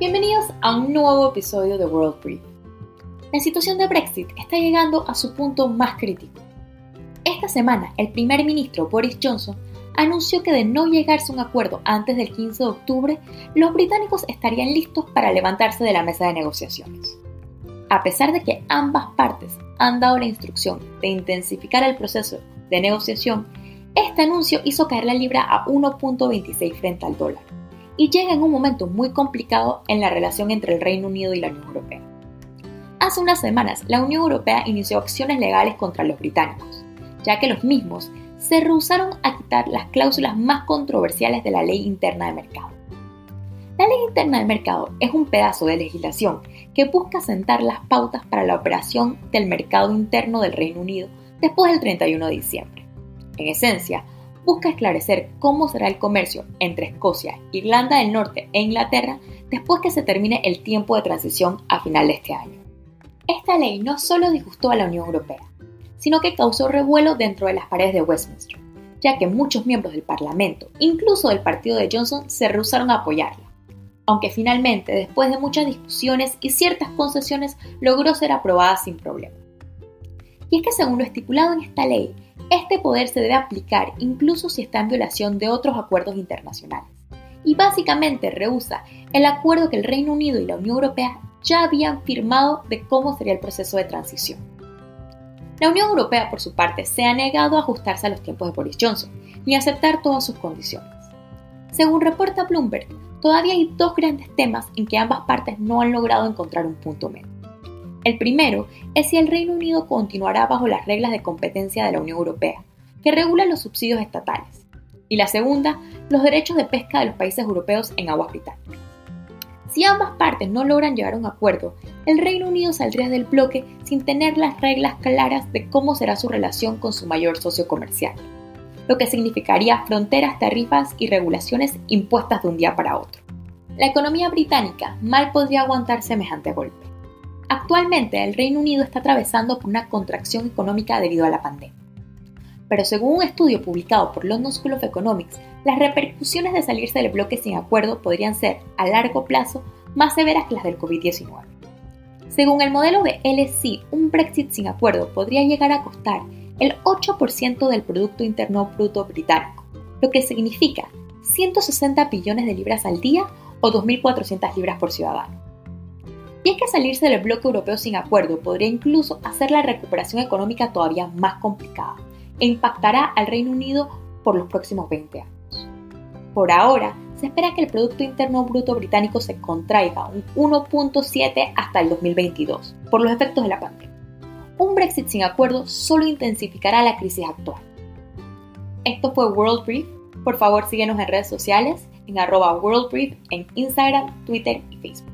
Bienvenidos a un nuevo episodio de World Brief. La situación de Brexit está llegando a su punto más crítico. Esta semana, el primer ministro Boris Johnson anunció que de no llegarse a un acuerdo antes del 15 de octubre, los británicos estarían listos para levantarse de la mesa de negociaciones. A pesar de que ambas partes han dado la instrucción de intensificar el proceso de negociación, este anuncio hizo caer la libra a 1.26 frente al dólar y llega en un momento muy complicado en la relación entre el Reino Unido y la Unión Europea. Hace unas semanas, la Unión Europea inició acciones legales contra los británicos, ya que los mismos se rehusaron a quitar las cláusulas más controversiales de la ley interna de mercado. La ley interna de mercado es un pedazo de legislación que busca sentar las pautas para la operación del mercado interno del Reino Unido después del 31 de diciembre. En esencia, busca esclarecer cómo será el comercio entre Escocia, Irlanda del Norte e Inglaterra después que se termine el tiempo de transición a final de este año. Esta ley no solo disgustó a la Unión Europea, sino que causó revuelo dentro de las paredes de Westminster, ya que muchos miembros del Parlamento, incluso del partido de Johnson, se rehusaron a apoyarla, aunque finalmente, después de muchas discusiones y ciertas concesiones, logró ser aprobada sin problema. Y es que según lo estipulado en esta ley, este poder se debe aplicar incluso si está en violación de otros acuerdos internacionales. Y básicamente rehúsa el acuerdo que el Reino Unido y la Unión Europea ya habían firmado de cómo sería el proceso de transición. La Unión Europea, por su parte, se ha negado a ajustarse a los tiempos de Boris Johnson ni a aceptar todas sus condiciones. Según reporta Bloomberg, todavía hay dos grandes temas en que ambas partes no han logrado encontrar un punto medio. El primero es si el Reino Unido continuará bajo las reglas de competencia de la Unión Europea, que regulan los subsidios estatales, y la segunda, los derechos de pesca de los países europeos en aguas británicas. Si ambas partes no logran llegar a un acuerdo, el Reino Unido saldría del bloque sin tener las reglas claras de cómo será su relación con su mayor socio comercial, lo que significaría fronteras, tarifas y regulaciones impuestas de un día para otro. La economía británica mal podría aguantar semejante golpe. Actualmente el Reino Unido está atravesando por una contracción económica debido a la pandemia. Pero según un estudio publicado por London School of Economics, las repercusiones de salirse del bloque sin acuerdo podrían ser, a largo plazo, más severas que las del COVID-19. Según el modelo de LSI, un Brexit sin acuerdo podría llegar a costar el 8% del Producto Interno Bruto británico, lo que significa 160 billones de libras al día o 2.400 libras por ciudadano. Y es que salirse del bloque europeo sin acuerdo podría incluso hacer la recuperación económica todavía más complicada e impactará al Reino Unido por los próximos 20 años. Por ahora, se espera que el Producto Interno Bruto británico se contraiga un 1.7 hasta el 2022 por los efectos de la pandemia. Un Brexit sin acuerdo solo intensificará la crisis actual. Esto fue World Brief. Por favor, síguenos en redes sociales en arroba World Brief en Instagram, Twitter y Facebook.